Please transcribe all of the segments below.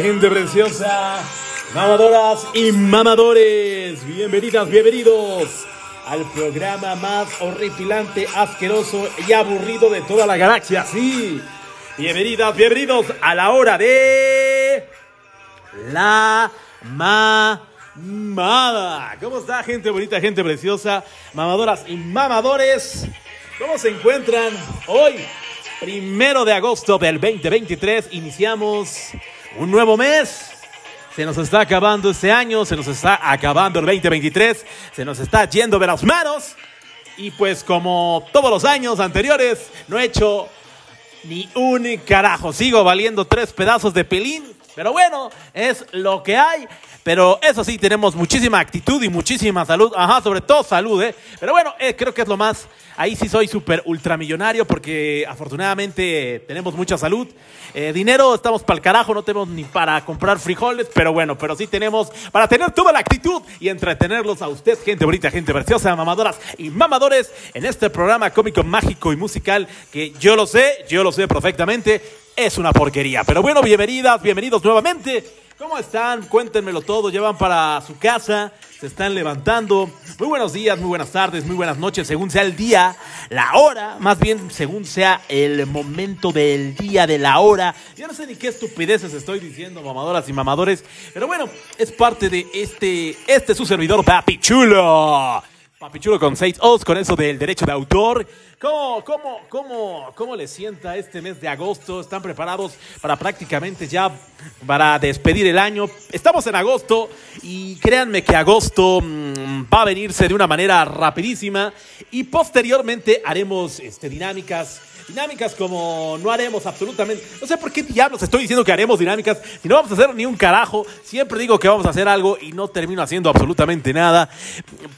Gente preciosa, mamadoras y mamadores, bienvenidas, bienvenidos al programa más horripilante, asqueroso y aburrido de toda la galaxia, sí. Bienvenidas, bienvenidos a la hora de la mamada. ¿Cómo está, gente bonita, gente preciosa, mamadoras y mamadores? ¿Cómo se encuentran hoy? Primero de agosto del 2023 iniciamos un nuevo mes. Se nos está acabando este año, se nos está acabando el 2023, se nos está yendo de las manos. Y pues como todos los años anteriores, no he hecho ni un carajo. Sigo valiendo tres pedazos de pelín. Pero bueno, es lo que hay. Pero eso sí, tenemos muchísima actitud y muchísima salud. Ajá, sobre todo salud, ¿eh? Pero bueno, eh, creo que es lo más. Ahí sí soy súper ultramillonario porque afortunadamente tenemos mucha salud. Eh, dinero estamos para el carajo, no tenemos ni para comprar frijoles, pero bueno, pero sí tenemos para tener toda la actitud y entretenerlos a usted, gente bonita, gente preciosa, mamadoras y mamadores, en este programa cómico, mágico y musical que yo lo sé, yo lo sé perfectamente, es una porquería. Pero bueno, bienvenidas, bienvenidos nuevamente. ¿Cómo están? Cuéntenmelo todo. Llevan para su casa, se están levantando. Muy buenos días, muy buenas tardes, muy buenas noches, según sea el día, la hora, más bien según sea el momento del día, de la hora. Yo no sé ni qué estupideces estoy diciendo, mamadoras y mamadores, pero bueno, es parte de este, este su servidor, Papi Chulo. Papi Chulo con seis O's, con eso del derecho de autor. ¿Cómo, cómo, cómo, ¿Cómo les sienta este mes de agosto? ¿Están preparados para prácticamente ya para despedir el año? Estamos en agosto y créanme que agosto mmm, va a venirse de una manera rapidísima y posteriormente haremos este, dinámicas dinámicas como no haremos absolutamente. No sé por qué diablos estoy diciendo que haremos dinámicas si no vamos a hacer ni un carajo. Siempre digo que vamos a hacer algo y no termino haciendo absolutamente nada.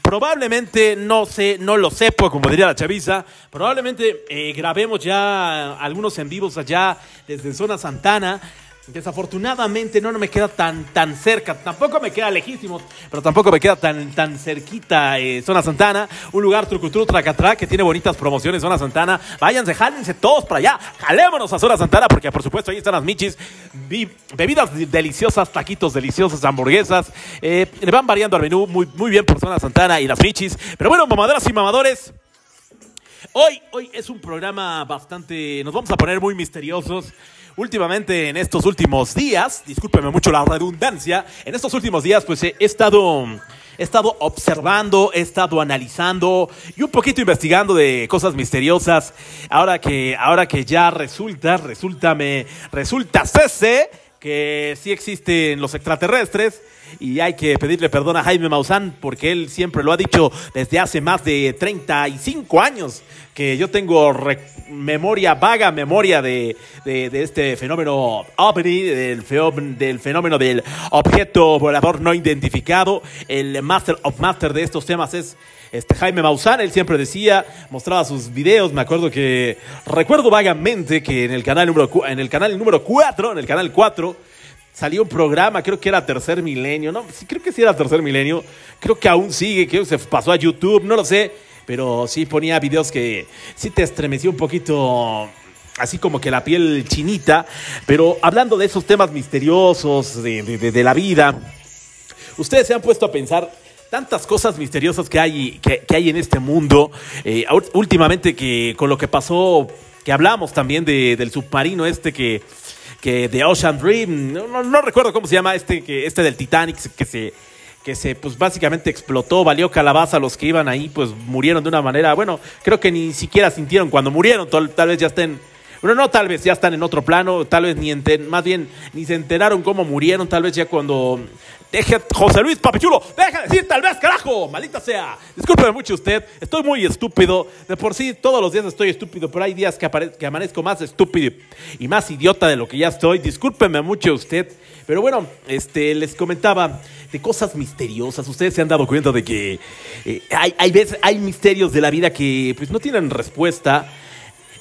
Probablemente, no sé, no lo sepo, como diría la chaviza. Probablemente eh, grabemos ya algunos en vivos allá desde Zona Santana. Desafortunadamente no, no me queda tan, tan cerca, tampoco me queda lejísimo, pero tampoco me queda tan, tan cerquita eh, Zona Santana, un lugar trucuturu tracatrá que tiene bonitas promociones Zona Santana. Váyanse, jálense todos para allá, jalémonos a Zona Santana porque por supuesto ahí están las michis, bebidas deliciosas, taquitos deliciosos, hamburguesas, eh, le van variando al menú muy, muy bien por Zona Santana y las michis. Pero bueno, mamadoras y mamadores. Hoy, hoy es un programa bastante, nos vamos a poner muy misteriosos últimamente en estos últimos días, discúlpeme mucho la redundancia, en estos últimos días pues he estado, he estado observando, he estado analizando y un poquito investigando de cosas misteriosas. Ahora que, ahora que ya resulta, resulta, me, resulta cese que sí existen los extraterrestres y hay que pedirle perdón a Jaime Maussan porque él siempre lo ha dicho desde hace más de 35 años que yo tengo memoria, vaga memoria de, de, de este fenómeno OVNI, del, del, fenómeno del objeto volador no identificado. El Master of Master de estos temas es este Jaime Maussan, él siempre decía, mostraba sus videos, me acuerdo que, recuerdo vagamente que en el canal número, en el canal número 4, en el canal 4, salió un programa, creo que era Tercer Milenio, no, creo que sí era Tercer Milenio, creo que aún sigue, creo que se pasó a YouTube, no lo sé, pero sí ponía videos que sí te estremeció un poquito así como que la piel chinita, pero hablando de esos temas misteriosos de la vida, ustedes se han puesto a pensar tantas cosas misteriosas que hay, que, que hay en este mundo, eh, últimamente que con lo que pasó, que hablamos también de, del submarino este que, que de Ocean Dream, no recuerdo cómo se llama este, que, este del Titanic que se que se pues básicamente explotó, valió calabaza, los que iban ahí pues murieron de una manera, bueno, creo que ni siquiera sintieron cuando murieron, tal, tal vez ya estén, bueno, no tal vez ya están en otro plano, tal vez ni enten, más bien ni se enteraron cómo murieron, tal vez ya cuando Deje, José Luis Papichulo, deja de decir tal vez, carajo, maldita sea. Discúlpeme mucho usted, estoy muy estúpido. De por sí, todos los días estoy estúpido, pero hay días que, que amanezco más estúpido y más idiota de lo que ya estoy. Discúlpeme mucho usted. Pero bueno, este, les comentaba de cosas misteriosas. Ustedes se han dado cuenta de que eh, hay, hay, veces, hay misterios de la vida que pues, no tienen respuesta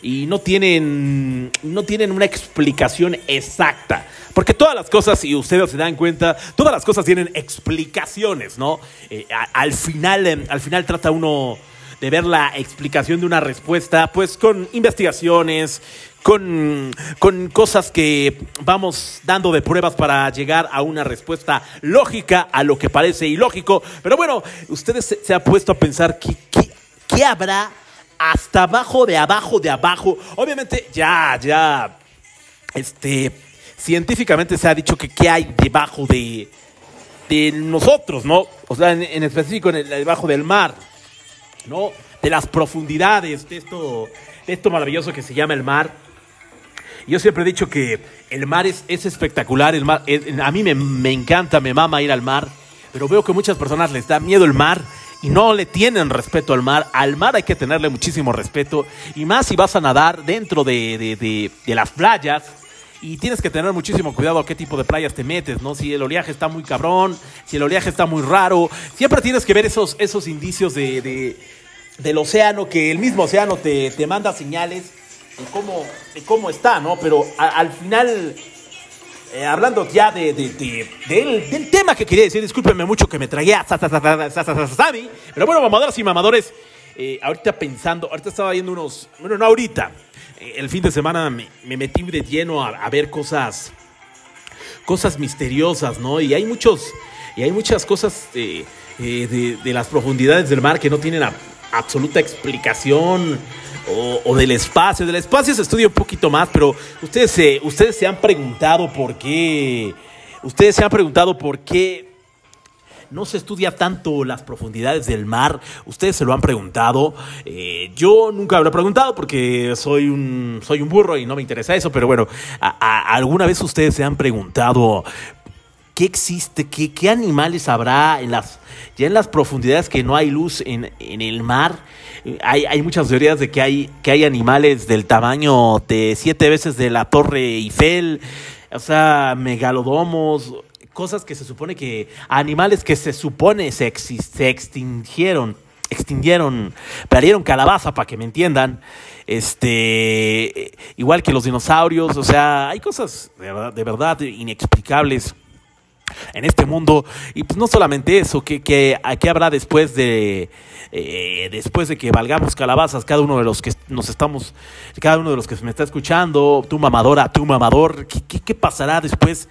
y no tienen, no tienen una explicación exacta. Porque todas las cosas, si ustedes se dan cuenta, todas las cosas tienen explicaciones, ¿no? Eh, al, final, eh, al final trata uno de ver la explicación de una respuesta, pues con investigaciones, con, con cosas que vamos dando de pruebas para llegar a una respuesta lógica a lo que parece ilógico. Pero bueno, ustedes se, se han puesto a pensar qué, qué, qué habrá hasta abajo de abajo de abajo. Obviamente ya, ya, este, científicamente se ha dicho que qué hay debajo de, de nosotros, ¿no? O sea, en, específico en el, debajo del mar, ¿no? De las profundidades de esto, de esto maravilloso que se llama el mar. Yo siempre he dicho que el mar es, es espectacular, el mar, a mí me, me encanta, me mama ir al mar, pero veo que muchas personas les da miedo el mar y no le tienen respeto al mar. Al mar hay que tenerle muchísimo respeto y más si vas a nadar dentro de, de- de- las playas. Y tienes que tener muchísimo cuidado a qué tipo de playas te metes, ¿no? Si el oleaje está muy cabrón, si el oleaje está muy raro. Siempre tienes que ver esos, esos indicios de, de- del océano, que el mismo océano te, te manda señales de cómo, de cómo está, ¿no? Pero al final, eh, hablando ya de, de- de- del, tema que quería decir, discúlpenme mucho que me traía a sa- sa- sa- sa- sa- sa- sa- Sami, pero bueno, mamadoras y mamadores, eh, ahorita pensando, ahorita estaba viendo unos, bueno, no ahorita, eh, el fin de semana me, me metí de lleno a, ver cosas, cosas misteriosas, ¿no? Y hay muchos, y hay muchas cosas de, las profundidades del mar que no tienen absoluta explicación. O, del espacio, del espacio se estudia un poquito más, pero ustedes se, ustedes se han preguntado por qué, ustedes se han preguntado por qué no se estudia tanto las profundidades del mar. Ustedes se lo han preguntado. Eh, yo nunca lo preguntado porque soy un, soy un burro y no me interesa eso. Pero bueno, ¿alguna vez ustedes se han preguntado qué existe? ¿Qué, animales habrá en las, ya en las profundidades que no hay luz en, el mar? Hay, muchas teorías de que hay, que hay animales del tamaño de siete veces de la Torre Eiffel. O sea, megalodomos, cosas que se supone que, animales que se supone se, se extinguieron, extinguieron, perdieron calabaza para que me entiendan. Este, igual que los dinosaurios, o sea, hay cosas de verdad inexplicables en este mundo. Y pues no solamente eso, que, que, a- ¿qué habrá después de eh, después de que valgamos calabazas, cada uno de los que nos estamos, cada uno de los que me está escuchando, tu mamadora, tu mamador, ¿qué, qué, qué pasará después?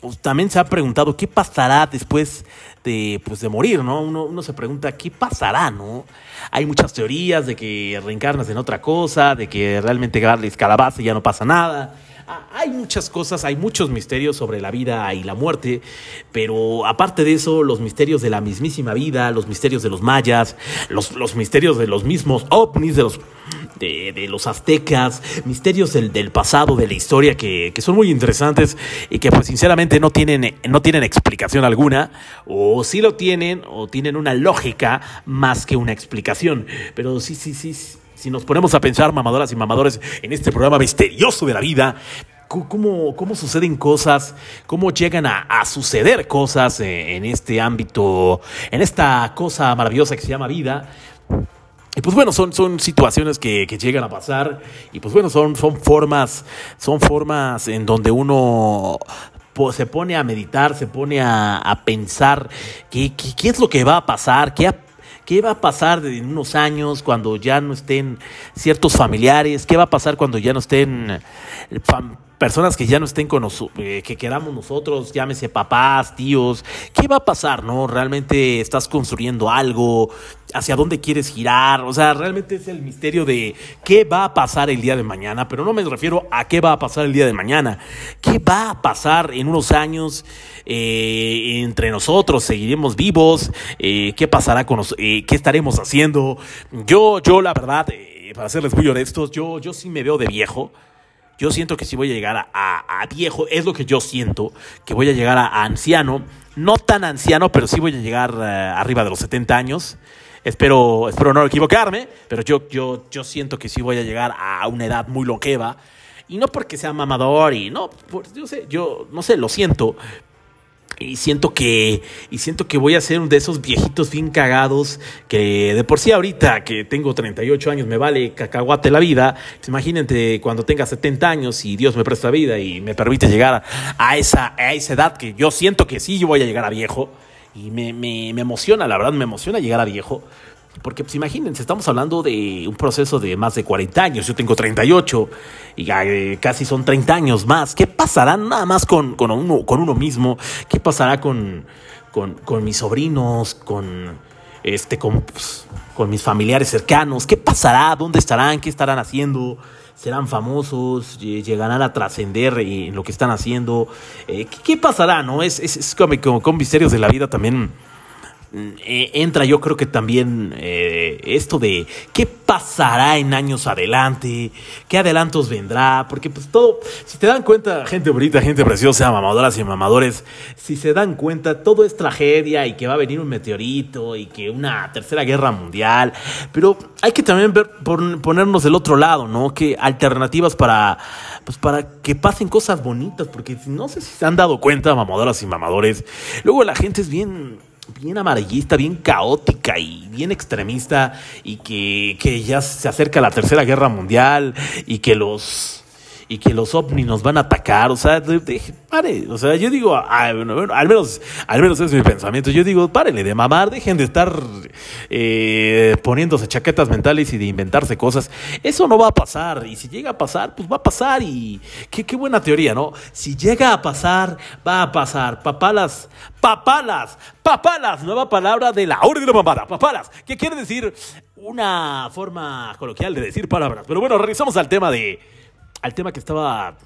Pues, También se ha preguntado qué pasará después de, pues, de morir, ¿no? Uno, uno se pregunta qué pasará, ¿no? Hay muchas teorías de que reencarnas en otra cosa, de que realmente darles calabaza y ya no pasa nada. Hay muchas cosas, hay muchos misterios sobre la vida y la muerte, pero aparte de eso, los misterios de la mismísima vida, los misterios de los mayas, los, los misterios de los mismos ovnis, de los, de, de los aztecas, misterios del, del pasado, de la historia, que, que son muy interesantes y que pues sinceramente no tienen, no tienen explicación alguna, o sí lo tienen, o tienen una lógica más que una explicación, pero sí, sí, sí. Si nos ponemos a pensar, mamadoras y mamadores, en este programa misterioso de la vida, cómo, cómo suceden cosas, cómo llegan a, a suceder cosas eh, en este ámbito, en esta cosa maravillosa que se llama vida. Y pues bueno, son, son situaciones que, que llegan a pasar y pues bueno, son, son formas, son formas en donde uno se pone a meditar, se pone a, a pensar qué, qué, qué es lo que va a pasar, qué, ha- qué va a pasar en unos años cuando ya no estén ciertos familiares, qué va a pasar cuando ya no estén eh, personas que ya no estén con nosotros, que queramos nosotros, llámese papás, tíos, ¿qué va a pasar, no? ¿Realmente estás construyendo algo? ¿Hacia dónde quieres girar? O sea, realmente es el misterio de qué va a pasar el día de mañana, pero no me refiero a qué va a pasar el día de mañana. ¿Qué va a pasar en unos años eh, entre nosotros? ¿Seguiremos vivos? Eh, ¿Qué pasará con nos- eh, ¿Qué estaremos haciendo? Yo, yo, la verdad, eh, para serles muy honestos, yo, yo sí me veo de viejo. Yo siento que sí voy a llegar a, viejo, es lo que yo siento, que voy a llegar a, anciano, no tan anciano, pero sí voy a llegar eh, arriba de los 70 años. Espero, espero no equivocarme, pero yo, yo, yo siento que sí voy a llegar a una edad muy longeva. Y no porque sea mamador y no, por- yo sé, yo no sé, lo siento. Y siento que y siento que voy a ser uno de esos viejitos bien cagados que de por sí ahorita que tengo 38 años me vale cacahuate la vida. Pues imagínate cuando tenga 70 años y Dios me presta vida y me permite llegar a esa, a esa edad que yo siento que sí yo voy a llegar a viejo. Y me, me, me emociona, la verdad, me emociona llegar a viejo. Porque pues imagínense, estamos hablando de un proceso de más de 40 años, yo tengo 38 y eh, casi son 30 años más. ¿Qué pasará nada más con, con, uno, con uno mismo? ¿Qué pasará con, con, mis sobrinos, con, este, con, pues, con mis familiares cercanos? ¿Qué pasará? ¿Dónde estarán? ¿Qué estarán haciendo? serán famosos, llegarán a trascender en lo que están haciendo. Eh, ¿qué, pasará? ¿No? Es, es, como, con misterios de la vida también eh, entra yo creo que también eh, esto de qué pasará en años adelante, qué adelantos vendrá, porque pues todo, si te dan cuenta, gente bonita, gente preciosa, mamadoras y mamadores, si se dan cuenta, todo es tragedia y que va a venir un meteorito y que una tercera guerra mundial, pero hay que también ver, ponernos del otro lado, ¿no? Que alternativas para, pues para que pasen cosas bonitas, porque no sé si se han dado cuenta, mamadoras y mamadores, luego la gente es bien bien amarillista, bien caótica y bien extremista y que, que ya se acerca la Tercera Guerra Mundial y que los y que los ovnis nos van a atacar, o sea, pare, o sea, yo digo, al menos, al menos es mi pensamiento, yo digo, párele de mamar, dejen de estar eh, poniéndose chaquetas mentales y de inventarse cosas, eso no va a pasar, y si llega a pasar, pues va a pasar, y qué, buena teoría, ¿no? Si llega a pasar, va a pasar, papalas, papalas, papalas, nueva palabra de la orden de la mamada, papalas, ¿qué quiere decir una forma coloquial de decir palabras, pero bueno, regresamos al tema de al tema que estaba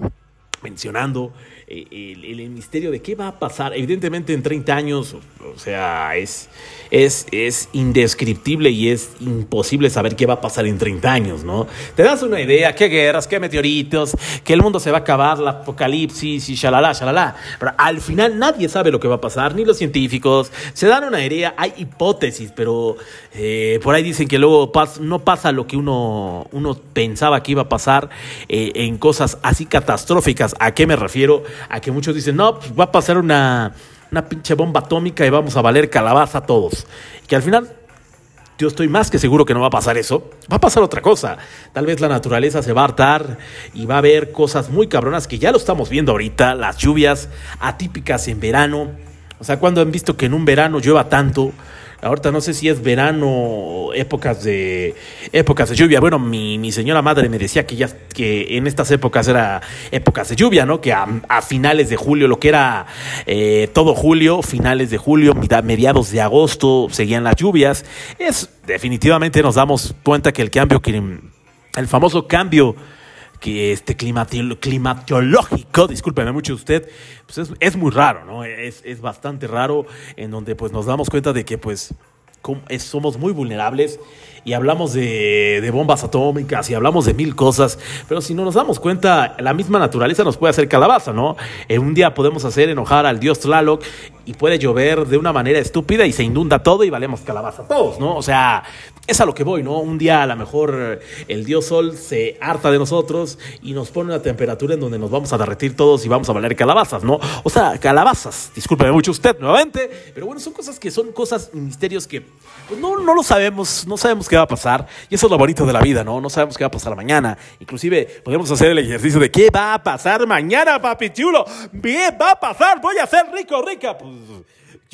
mencionando, eh, el, misterio de qué va a pasar. Evidentemente en 30 años, o, sea, es, es, es, indescriptible y es imposible saber qué va a pasar en 30 años, ¿no? Te das una idea, qué guerras, qué meteoritos, que el mundo se va a acabar, la apocalipsis y shalala, shalala. Pero al final nadie sabe lo que va a pasar, ni los científicos. Se dan una idea, hay hipótesis, pero eh, por ahí dicen que luego no pasa lo que uno, uno pensaba que iba a pasar eh, en cosas así catastróficas ¿A qué me refiero? A que muchos dicen, no, pues va a pasar una, una pinche bomba atómica y vamos a valer calabaza todos. Que al final yo estoy más que seguro que no va a pasar eso. Va a pasar otra cosa. Tal vez la naturaleza se va a hartar y va a haber cosas muy cabronas que ya lo estamos viendo ahorita. Las lluvias atípicas en verano. O sea, cuando han visto que en un verano llueva tanto, Ahorita no sé si es verano, épocas de épocas de lluvia. Bueno, mi, mi señora madre me decía que ya que en estas épocas era épocas de lluvia, ¿no? Que a, finales de julio, lo que era eh, todo julio, finales de julio, mediados de agosto, seguían las lluvias. Es definitivamente nos damos cuenta que el cambio, el famoso cambio que este climatológico, discúlpeme mucho usted, pues es, muy raro, ¿no? Es, es, bastante raro en donde pues nos damos cuenta de que pues somos muy vulnerables y hablamos de, bombas atómicas y hablamos de mil cosas, pero si no nos damos cuenta, la misma naturaleza nos puede hacer calabaza, ¿no? En un día podemos hacer enojar al dios Tlaloc y puede llover de una manera estúpida y se inunda todo y valemos calabaza todos, ¿no? O sea, es a lo que voy, ¿no? Un día a lo mejor el dios Sol se harta de nosotros y nos pone una temperatura en donde nos vamos a derretir todos y vamos a valer calabazas, ¿no? O sea, calabazas, discúlpeme mucho usted nuevamente, pero bueno, son cosas que son cosas, misterios que pues, no, no lo sabemos, no sabemos qué va a pasar. Y eso es lo bonito de la vida, ¿no? No sabemos qué va a pasar mañana. Inclusive podemos hacer el ejercicio de qué va a pasar mañana, papi chulo. Bien, va a pasar, voy a ser rico, rica. Pues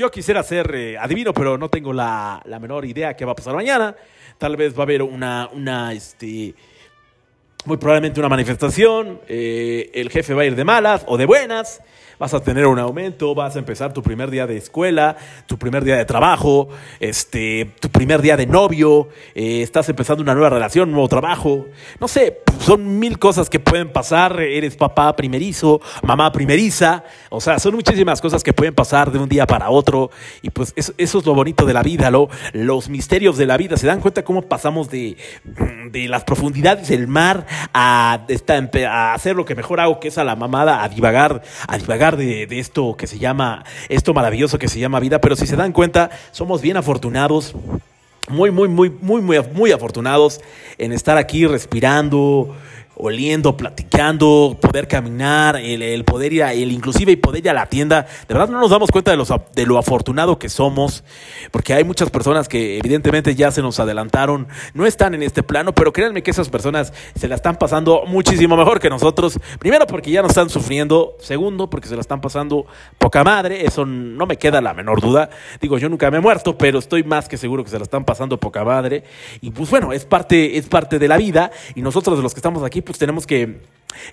yo quisiera ser eh, adivino, pero no tengo la, la menor idea qué va a pasar mañana. Tal vez va a haber una, una, este, muy probablemente una manifestación. Eh, el jefe va a ir de malas o de buenas vas a tener un aumento, vas a empezar tu primer día de escuela, tu primer día de trabajo, este, tu primer día de novio, eh, estás empezando una nueva relación, un nuevo trabajo. No sé, son mil cosas que pueden pasar. Eres papá primerizo, mamá primeriza. O sea, son muchísimas cosas que pueden pasar de un día para otro. Y pues eso, es lo bonito de la vida, lo, los misterios de la vida. ¿Se dan cuenta cómo pasamos de, de las profundidades del mar a, a hacer lo que mejor hago, que es a la mamada, a divagar, a divagar de, esto que se llama, esto maravilloso que se llama vida, pero si se dan cuenta, somos bien afortunados, muy, muy, muy, muy, muy, muy afortunados en estar aquí respirando, oliendo, platicando, poder caminar, el, poder ir, a, el inclusive poder ir a la tienda. De verdad no nos damos cuenta de, los, de lo afortunado que somos, porque hay muchas personas que evidentemente ya se nos adelantaron, no están en este plano, pero créanme que esas personas se la están pasando muchísimo mejor que nosotros. Primero porque ya no están sufriendo, segundo porque se la están pasando poca madre, eso no me queda la menor duda. Digo, yo nunca me he muerto, pero estoy más que seguro que se la están pasando poca madre. Y pues bueno, es parte, es parte de la vida y nosotros de los que estamos aquí pues tenemos que,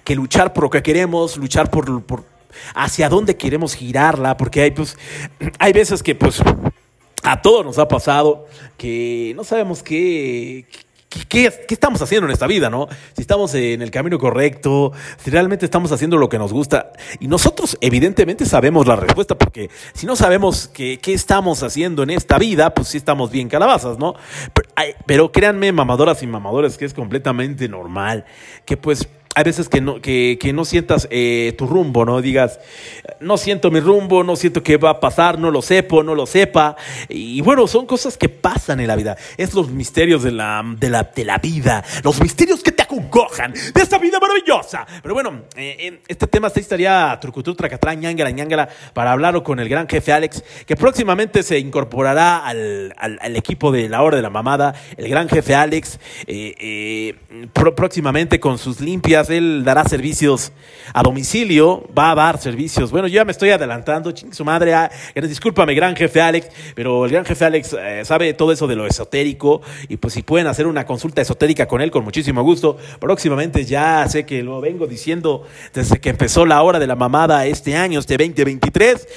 que luchar por lo que queremos, luchar por, por hacia dónde queremos girarla, porque hay pues hay veces que pues a todos nos ha pasado que no sabemos qué, qué, estamos haciendo en esta vida, ¿no? Si estamos en el camino correcto, si realmente estamos haciendo lo que nos gusta. Y nosotros evidentemente sabemos la respuesta, porque si no sabemos qué, qué estamos haciendo en esta vida, pues sí estamos bien calabazas, ¿no? Pero créanme, mamadoras y mamadores, que es completamente normal, que pues hay veces que no, que, que no sientas eh, tu rumbo, ¿no? Digas, no siento mi rumbo, no siento qué va a pasar, no lo sepo, no lo sepa. Y bueno, son cosas que pasan en la vida. Es los misterios de la, de la, de la vida, los misterios que te acongojan de esta vida maravillosa. Pero bueno, eh, este tema se estaría trucutur, tracatrán, ñangara, ñangara, para hablarlo con el gran jefe Alex, que próximamente se incorporará al, al, equipo de la hora de la mamada, el gran jefe Alex, eh, próximamente con sus limpias él dará servicios a domicilio, va a dar servicios. Bueno, yo ya me estoy adelantando, ching, su madre. Ah, discúlpame, gran jefe Alex, pero el gran jefe Alex eh, sabe todo eso de lo esotérico y pues si pueden hacer una consulta esotérica con él, con muchísimo gusto. Próximamente ya sé que lo vengo diciendo desde que empezó la hora de la mamada este año, este 2023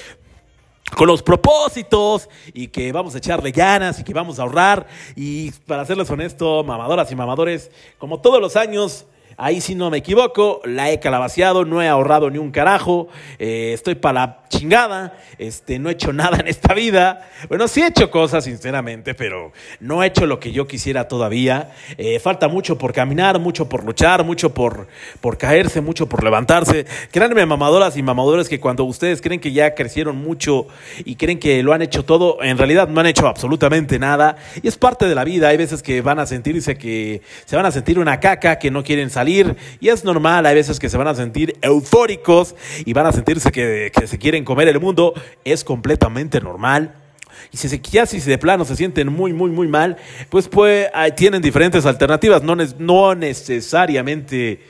con los propósitos y que vamos a echarle ganas y que vamos a ahorrar. Y para serles honesto, mamadoras y mamadores, como todos los años, Ahí si no me equivoco, la he calabaciado, no he ahorrado ni un carajo, eh, estoy para la chingada, este, no he hecho nada en esta vida. Bueno, sí he hecho cosas, sinceramente, pero no he hecho lo que yo quisiera todavía. Eh, falta mucho por caminar, mucho por luchar, mucho por, por caerse, mucho por levantarse. Créanme, mamadoras y mamadores, que cuando ustedes creen que ya crecieron mucho y creen que lo han hecho todo, en realidad no han hecho absolutamente nada. Y es parte de la vida. Hay veces que van a sentirse que se van a sentir una caca, que no quieren salir y es normal, hay veces que se van a sentir eufóricos y van a sentirse que, se quieren comer el mundo, es completamente normal. Y si se, ya si de plano se sienten muy, muy, muy mal, pues, pues tienen diferentes alternativas, no, no necesariamente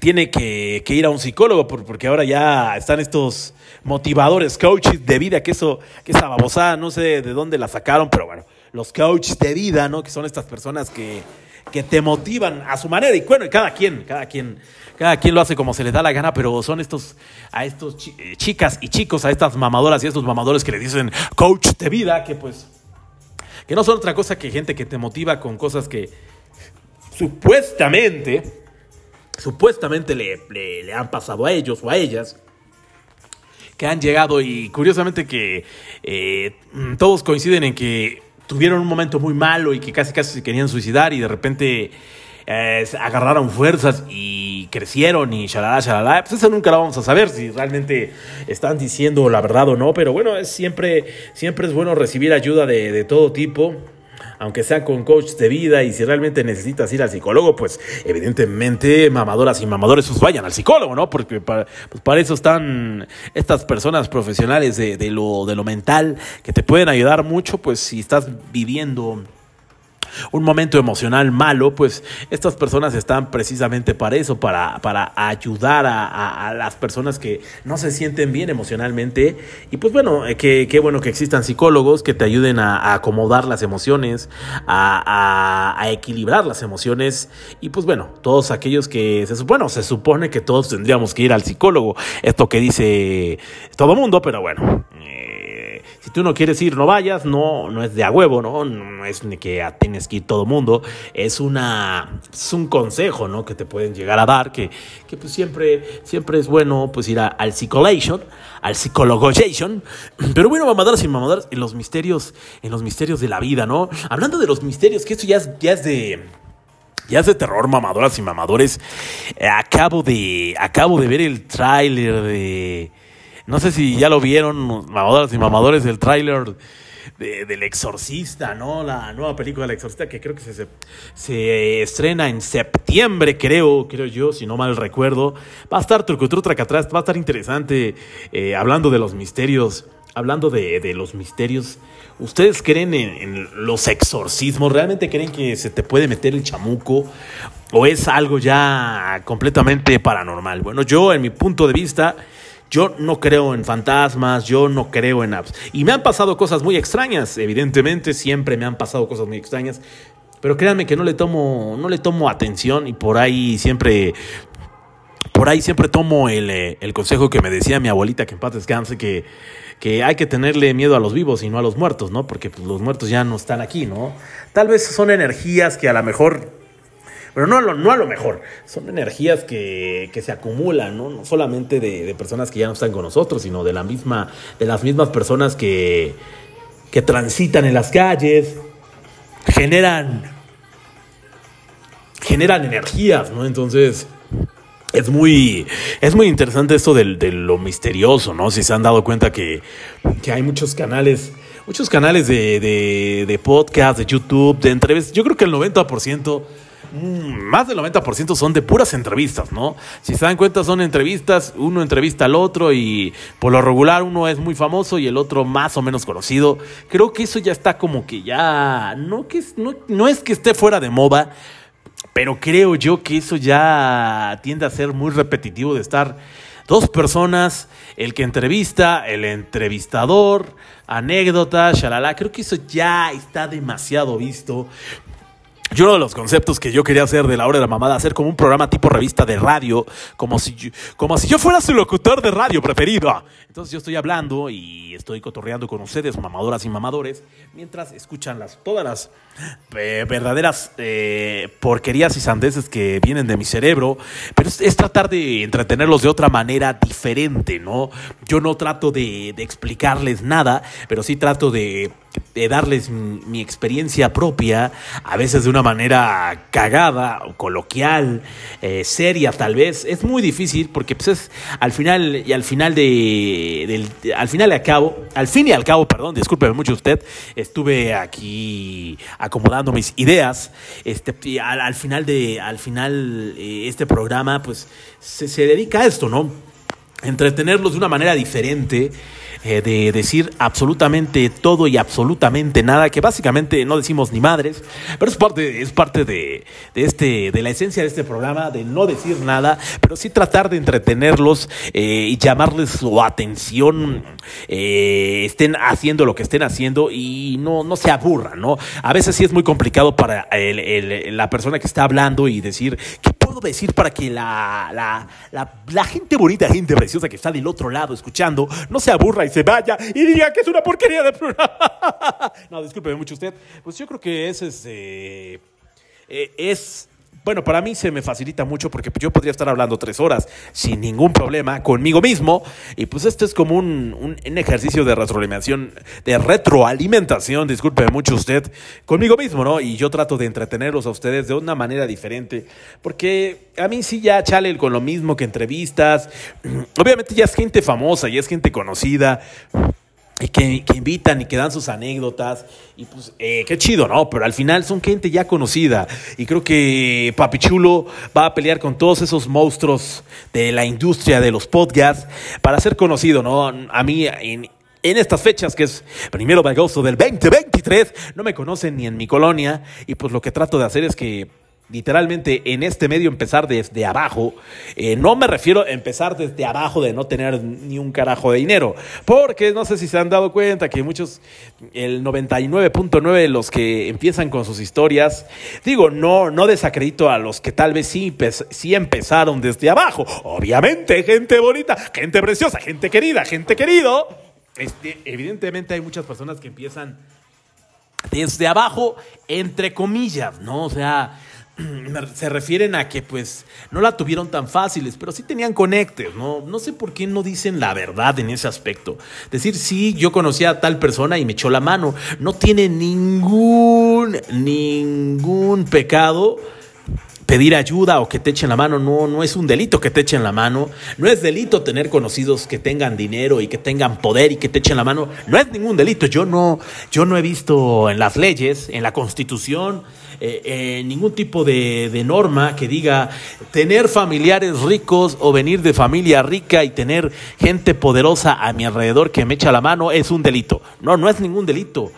tiene que, ir a un psicólogo, porque ahora ya están estos motivadores, coaches de vida, que eso, que esa babosada, no sé de dónde la sacaron, pero bueno, los coaches de vida, ¿no? Que son estas personas que, que te motivan a su manera. Y bueno, cada quien, cada quien, cada quien lo hace como se le da la gana, pero son estos, a estos eh, chicas y chicos, a estas mamadoras y a estos mamadores que le dicen coach de vida, que pues, que no son otra cosa que gente que te motiva con cosas que supuestamente, supuestamente le, le, han pasado a ellos o a ellas que han llegado y curiosamente que eh, todos coinciden en que tuvieron un momento muy malo y que casi casi se querían suicidar y de repente eh, agarraron fuerzas y crecieron y shalala, shalala, pues eso nunca lo vamos a saber si realmente están diciendo la verdad o no, pero bueno, es siempre, siempre es bueno recibir ayuda de, de todo tipo aunque sea con coach de vida y si realmente necesitas ir al psicólogo, pues evidentemente mamadoras y mamadores pues vayan al psicólogo, ¿no? Porque para, pues para eso están estas personas profesionales de, de, lo, de lo mental que te pueden ayudar mucho, pues si estás viviendo un momento emocional malo, pues estas personas están precisamente para eso, para, para ayudar a, las personas que no se sienten bien emocionalmente. Y pues bueno, eh, qué bueno que existan psicólogos que te ayuden a, acomodar las emociones, a, equilibrar las emociones. Y pues bueno, todos aquellos que, se, bueno, se supone que todos tendríamos que ir al psicólogo. Esto que dice todo mundo, pero bueno. Eh, si tú no quieres ir, no vayas, no, no es de a huevo, ¿no? No es que tienes que ir todo mundo, es una, es un consejo, ¿no? Que te pueden llegar a dar, que, que pues siempre, siempre es bueno pues ir al psicolation, al psicologization, pero bueno, mamadoras y mamadoras, en los misterios, en los misterios de la vida, ¿no? Hablando de los misterios, que esto ya es, ya es de... Ya es de terror, mamadoras y mamadores. Eh, acabo de. Acabo de ver el tráiler de no sé si ya lo vieron, mamadoras y mamadores, del tráiler del Exorcista, ¿no? La nueva película del Exorcista que creo que se, estrena en septiembre, creo, creo yo, si no mal recuerdo. Va a estar trucutrutra atrás, va a estar interesante eh, hablando de los misterios, hablando de, de los misterios. ¿Ustedes creen en, en, los exorcismos? ¿Realmente creen que se te puede meter el chamuco? ¿O es algo ya completamente paranormal? Bueno, yo en mi punto de vista yo no creo en fantasmas, yo no creo en apps. Y me han pasado cosas muy extrañas, evidentemente, siempre me han pasado cosas muy extrañas. Pero créanme que no le tomo, no le tomo atención y por ahí siempre por ahí siempre tomo el, eh, el, consejo que me decía mi abuelita, que en paz descanse, que, que hay que tenerle miedo a los vivos y no a los muertos, ¿no? Porque pues, los muertos ya no están aquí, ¿no? Tal vez son energías que a lo mejor pero no a lo, mejor. Son energías que, que se acumulan, ¿no? no solamente de, personas que ya no están con nosotros, sino de, la misma, de las mismas personas que, que transitan en las calles, generan, generan energías, ¿no? Entonces... Es muy, es muy interesante esto de, de, lo misterioso, ¿no? Si se han dado cuenta que, que hay muchos canales, muchos canales de, de, de podcast, de YouTube, de entrevistas. Yo creo que el 90% Mm, más del 90% son de puras entrevistas, ¿no? Si se dan cuenta, son entrevistas, uno entrevista al otro y por lo regular uno es muy famoso y el otro más o menos conocido. Creo que eso ya está como que ya, no, que, no, no es que esté fuera de moda, pero creo yo que eso ya tiende a ser muy repetitivo de estar dos personas, el que entrevista, el entrevistador, anécdotas, shalala. Creo que eso ya está demasiado visto. Yo uno de los conceptos que yo quería hacer de la hora de la mamada, hacer como un programa tipo revista de radio, como si yo, como si yo fuera su locutor de radio preferido. Entonces yo estoy hablando y estoy cotorreando con ustedes, mamadoras y mamadores, mientras escuchan las, todas las eh, verdaderas eh, porquerías y sandeces que vienen de mi cerebro. Pero es, tratar de entretenerlos de otra manera diferente, ¿no? Yo no trato de explicarles nada, pero sí trato de de darles mi, experiencia propia, a veces de una manera cagada coloquial, eh, seria tal vez. Es muy difícil porque pues es al final y al final de, al final de cabo, al fin y al cabo, perdón, discúlpeme mucho usted, estuve aquí acomodando mis ideas. Este, al, al final de, al final eh, este programa pues se, se dedica a esto, ¿no? Entretenerlos de una manera diferente eh, de decir absolutamente todo y absolutamente nada, que básicamente no decimos ni madres, pero es parte, es parte de, de, este, de la esencia de este programa, de no decir nada, pero sí tratar de entretenerlos eh, y llamarles su atención, eh, estén haciendo lo que estén haciendo y no, no se aburran, ¿no? A veces sí es muy complicado para el, la persona que está hablando y decir, ¿qué decir para que la, la, la, gente bonita, gente preciosa que está del otro lado escuchando, no se aburra y se vaya y diga que es una porquería de programa. no, discúlpeme mucho usted. Pues yo creo que ese es, eh, eh, es bueno, para mí se me facilita mucho porque yo podría estar hablando tres horas sin ningún problema conmigo mismo. Y pues esto es como un, un, ejercicio de retroalimentación, de retroalimentación, disculpe mucho usted, conmigo mismo, ¿no? Y yo trato de entretenerlos a ustedes de una manera diferente. Porque a mí sí ya chale con lo mismo que entrevistas. Obviamente ya es gente famosa, ya es gente conocida que, que, invitan y que dan sus anécdotas. Y pues, eh, qué chido, ¿no? Pero al final son gente ya conocida. Y creo que Papi Chulo va a pelear con todos esos monstruos de la industria de los podcasts para ser conocido, ¿no? A mí, en, en estas fechas, que es primero de agosto del 2023, no me conocen ni en mi colonia. Y pues lo que trato de hacer es que literalmente en este medio empezar desde abajo. Eh, no me refiero a empezar desde abajo de no tener ni un carajo de dinero, porque no sé si se han dado cuenta que muchos, el 99.9 de los que empiezan con sus historias, digo, no, no desacredito a los que tal vez sí, sí empezaron desde abajo. Obviamente, gente bonita, gente preciosa, gente querida, gente querido. Este, evidentemente hay muchas personas que empiezan desde abajo, entre comillas, ¿no? O sea, se refieren a que pues no la tuvieron tan fáciles, pero sí tenían conectes, ¿no? No sé por qué no dicen la verdad en ese aspecto. Decir, sí, yo conocía a tal persona y me echó la mano. No tiene ningún, ningún pecado pedir ayuda o que te echen la mano, no, no es un delito que te echen la mano, no es delito tener conocidos que tengan dinero y que tengan poder y que te echen la mano, no es ningún delito, yo no, yo no he visto en las leyes, en la constitución, eh, eh, ningún tipo de, de, norma que diga tener familiares ricos o venir de familia rica y tener gente poderosa a mi alrededor que me echa la mano es un delito. No, no es ningún delito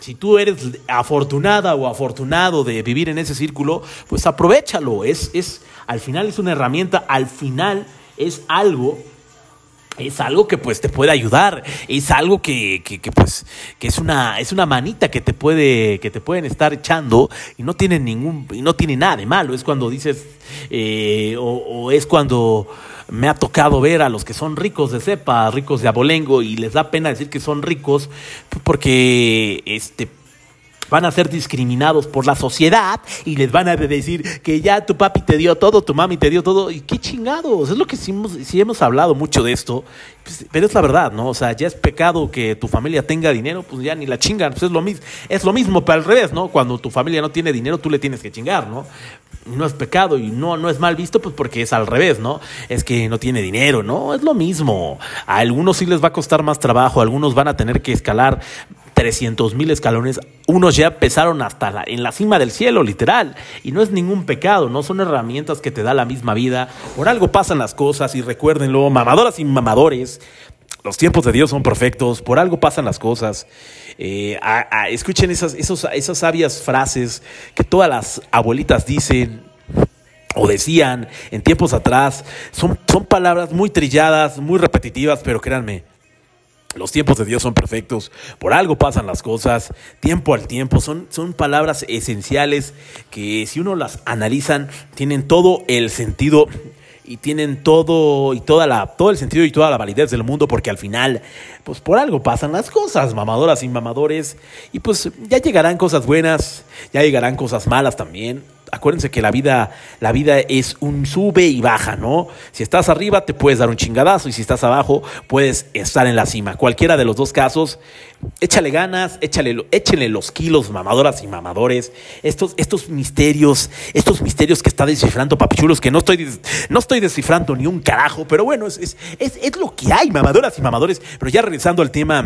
si tú eres afortunada o afortunado de vivir en ese círculo, pues aprovechalo. Es, es, al final es una herramienta, al final es algo es algo que pues te puede ayudar, es algo que, que, que, pues que es una es una manita que te puede que te pueden estar echando y no tiene ningún y no tiene nada de malo, es cuando dices eh, o, o es cuando me ha tocado ver a los que son ricos de cepa, ricos de abolengo, y les da pena decir que son ricos porque este van a ser discriminados por la sociedad y les van a decir que ya tu papi te dio todo, tu mami te dio todo. Y qué chingados, es lo que sí hemos, hemos hablado mucho de esto, pues, pero es la verdad, ¿no? O sea, ya es pecado que tu familia tenga dinero, pues ya ni la chingan, pues es lo mismo, es lo mismo, pero al revés, ¿no? Cuando tu familia no tiene dinero, tú le tienes que chingar, ¿no? no es pecado y no, no es mal visto, pues porque es al revés, ¿no? Es que no tiene dinero, ¿no? Es lo mismo. A algunos sí les va a costar más trabajo, algunos van a tener que escalar 300 mil escalones, unos ya empezaron hasta en la cima del cielo, literal, y no es ningún pecado, no son herramientas que te da la misma vida, por algo pasan las cosas y recuérdenlo, mamadoras y mamadores, los tiempos de Dios son perfectos, por algo pasan las cosas. Eh, escuchen esas, esas sabias frases que todas las abuelitas dicen o decían en tiempos atrás. Son, son palabras muy trilladas, muy repetitivas, pero créanme, los tiempos de Dios son perfectos, por algo pasan las cosas, tiempo al tiempo, son, son palabras esenciales que si uno las analizan tienen todo el sentido y tienen todo y toda la todo el sentido y toda la validez del mundo porque al final pues por algo pasan las cosas, mamadoras y mamadores. Y pues ya llegarán cosas buenas, ya llegarán cosas malas también acuérdense que la vida, la vida es un sube y baja, ¿no? Si estás arriba te puedes dar un chingadazo y si estás abajo puedes estar en la cima. Cualquiera de los dos casos, échale ganas, échale, échenle los kilos, mamadoras y mamadores. Estos, estos misterios, estos misterios que está descifrando Papichulos, que no estoy, no estoy descifrando ni un carajo, pero bueno, es, es, es, es lo que hay, mamadoras y mamadores. Pero ya regresando al tema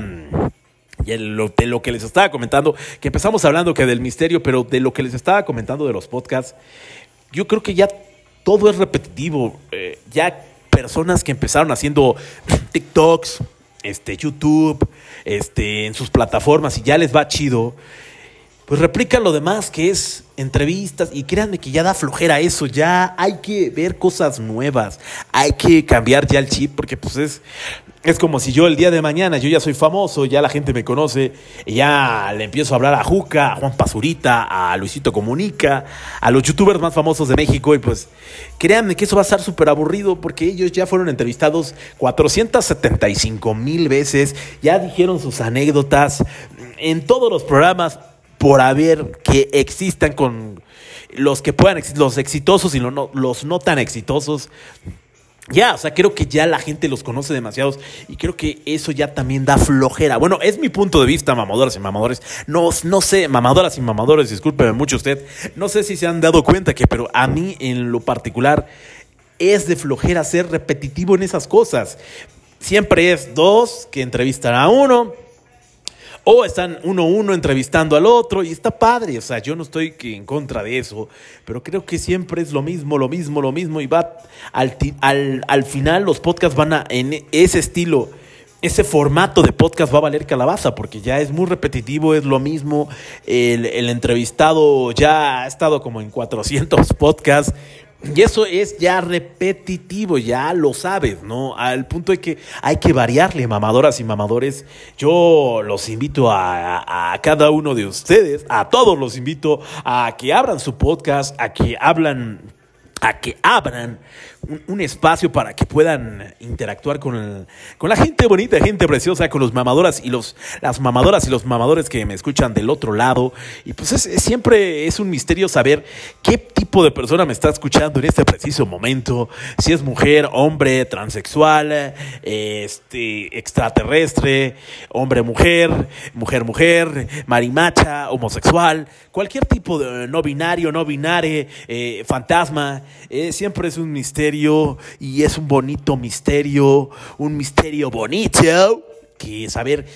de lo que les estaba comentando, que empezamos hablando que del misterio, pero de lo que les estaba comentando de los podcasts, yo creo que ya todo es repetitivo. Eh, ya personas que empezaron haciendo TikToks, este, YouTube, este, en sus plataformas y ya les va chido, pues replican lo demás que es entrevistas y créanme que ya da flojera eso, ya hay que ver cosas nuevas, hay que cambiar ya el chip porque pues es es como si yo el día de mañana, yo ya soy famoso, ya la gente me conoce, y ya le empiezo a hablar a Juca, a Juan Pazurita, a Luisito Comunica, a los youtubers más famosos de México, y pues créanme que eso va a estar súper aburrido porque ellos ya fueron entrevistados 475 mil veces, ya dijeron sus anécdotas en todos los programas por haber que existan con los que puedan, los exitosos y los no tan exitosos. Ya, o sea, creo que ya la gente los conoce demasiados y creo que eso ya también da flojera. Bueno, es mi punto de vista, mamadoras y mamadores. No, no sé, mamadoras y mamadores, discúlpeme mucho usted. No sé si se han dado cuenta que, pero a mí en lo particular es de flojera ser repetitivo en esas cosas. Siempre es dos que entrevistan a uno, o están uno uno entrevistando al otro y está padre, o sea, yo no estoy en contra de eso, pero creo que siempre es lo mismo, lo mismo, lo mismo y va al, al, al final los podcasts van a en ese estilo ese formato de podcast va a valer calabaza porque ya es muy repetitivo, es lo mismo. El, el, entrevistado ya ha estado como en 400 podcasts y eso es ya repetitivo, ya lo sabes, ¿no? Al punto de que hay que variarle, mamadoras y mamadores. Yo los invito a, a, cada uno de ustedes, a todos los invito a que abran su podcast, a que hablan a que abran un, espacio para que puedan interactuar con, con la gente bonita, gente preciosa, con los mamadoras y los, las mamadoras y los mamadores que me escuchan del otro lado. Y pues siempre es un misterio saber qué tipo de persona me está escuchando en este preciso momento. Si es mujer, hombre, transexual, este, extraterrestre, hombre, mujer, mujer, mujer, marimacha, homosexual, cualquier tipo de no binario, no binario, eh, fantasma. Eh, siempre es un misterio y es un bonito misterio, un misterio bonito, que saber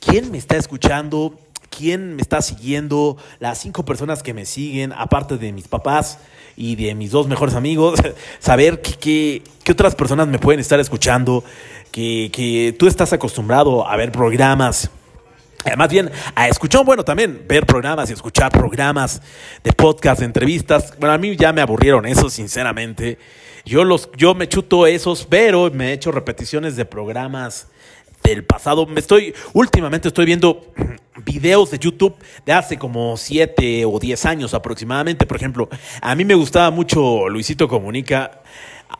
quién me está escuchando, quién me está siguiendo, las cinco personas que me siguen, aparte de mis papás y de mis dos mejores amigos, saber qué otras personas me pueden estar escuchando, que, que tú estás acostumbrado a ver programas eh, más bien a escuchar, bueno, también ver programas y escuchar programas de podcast, de entrevistas. Bueno, a mí ya me aburrieron eso, sinceramente. Yo, los, yo me chuto esos, pero me he hecho repeticiones de programas del pasado. Me estoy, últimamente estoy viendo videos de YouTube de hace como 7 o 10 años aproximadamente. Por ejemplo, a mí me gustaba mucho Luisito Comunica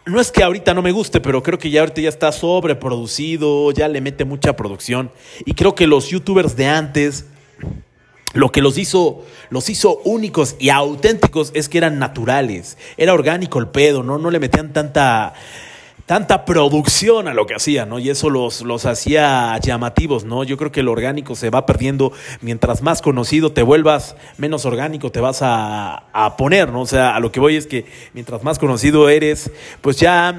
no es que ahorita no me guste, pero creo que ya ahorita ya está sobreproducido, ya le mete mucha producción. Y creo que los youtubers de antes, lo que los hizo, los hizo únicos y auténticos es que eran naturales. Era orgánico el pedo, ¿no? No le metían tanta tanta producción a lo que hacían, ¿no? Y eso los, los hacía llamativos, ¿no? Yo creo que el orgánico se va perdiendo. Mientras más conocido te vuelvas, menos orgánico te vas a, a poner, ¿no? O sea, a lo que voy es que mientras más conocido eres, pues ya